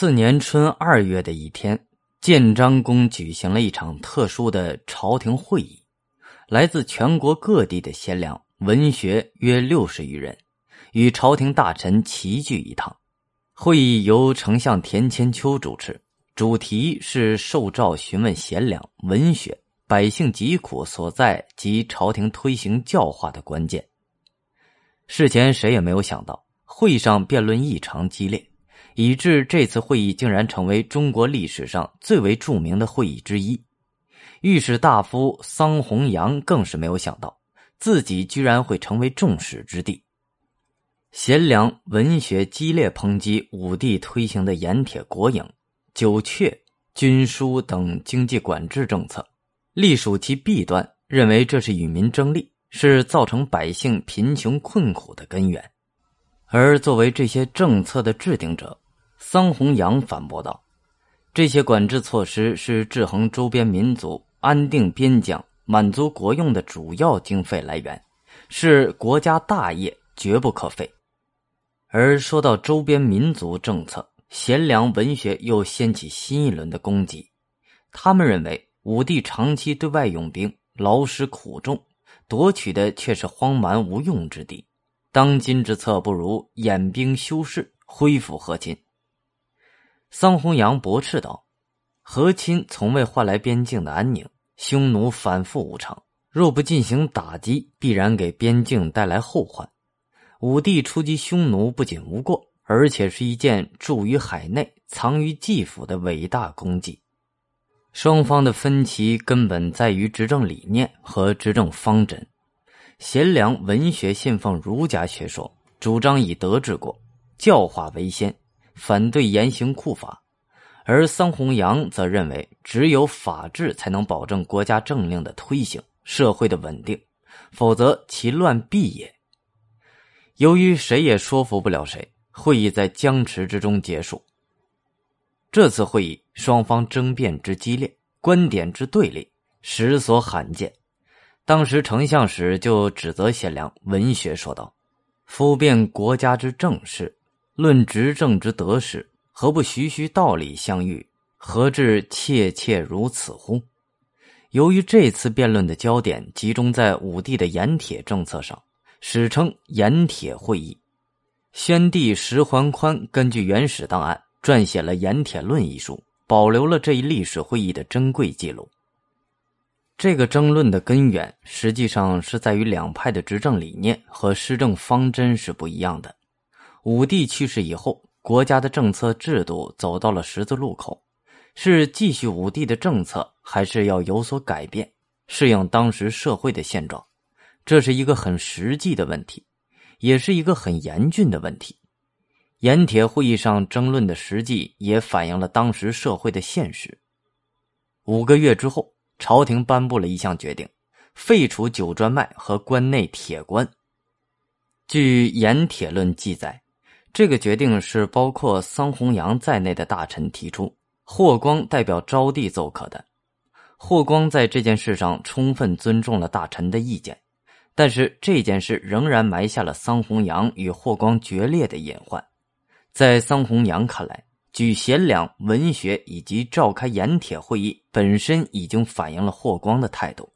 次年春二月的一天，建章宫举行了一场特殊的朝廷会议，来自全国各地的贤良文学约六十余人，与朝廷大臣齐聚一堂。会议由丞相田千秋主持，主题是受诏询问贤良文学百姓疾苦所在及朝廷推行教化的关键。事前谁也没有想到，会上辩论异常激烈。以致这次会议竟然成为中国历史上最为著名的会议之一。御史大夫桑弘羊更是没有想到，自己居然会成为众矢之的。贤良文学激烈抨击武帝推行的盐铁国营、酒阙、军书等经济管制政策，隶属其弊端，认为这是与民争利，是造成百姓贫穷困苦的根源。而作为这些政策的制定者，桑弘羊反驳道：“这些管制措施是制衡周边民族、安定边疆、满足国用的主要经费来源，是国家大业，绝不可废。”而说到周边民族政策，贤良文学又掀起新一轮的攻击。他们认为，武帝长期对外用兵，劳师苦众，夺取的却是荒蛮无用之地。当今之策，不如演兵修饰，恢复和亲。桑弘羊驳斥道：“和亲从未换来边境的安宁，匈奴反复无常，若不进行打击，必然给边境带来后患。武帝出击匈奴不仅无过，而且是一件驻于海内、藏于纪府的伟大功绩。双方的分歧根本在于执政理念和执政方针。贤良文学信奉儒家学说，主张以德治国，教化为先。”反对严刑酷法，而桑弘羊则认为，只有法治才能保证国家政令的推行、社会的稳定，否则其乱必也。由于谁也说服不了谁，会议在僵持之中结束。这次会议双方争辩之激烈，观点之对立，实所罕见。当时丞相时就指责贤良文学说道：“夫辩国家之政事。”论执政之得失，何不徐徐道理相遇？何至切切如此乎？由于这次辩论的焦点集中在武帝的盐铁政策上，史称盐铁会议。宣帝石桓宽根据原始档案撰写了《盐铁论》一书，保留了这一历史会议的珍贵记录。这个争论的根源，实际上是在于两派的执政理念和施政方针是不一样的。武帝去世以后，国家的政策制度走到了十字路口，是继续武帝的政策，还是要有所改变，适应当时社会的现状？这是一个很实际的问题，也是一个很严峻的问题。盐铁会议上争论的实际，也反映了当时社会的现实。五个月之后，朝廷颁布了一项决定，废除九专卖和关内铁官。据《盐铁论》记载。这个决定是包括桑弘羊在内的大臣提出，霍光代表昭帝奏可的。霍光在这件事上充分尊重了大臣的意见，但是这件事仍然埋下了桑弘羊与霍光决裂的隐患。在桑弘羊看来，举贤良文学以及召开盐铁会议本身已经反映了霍光的态度，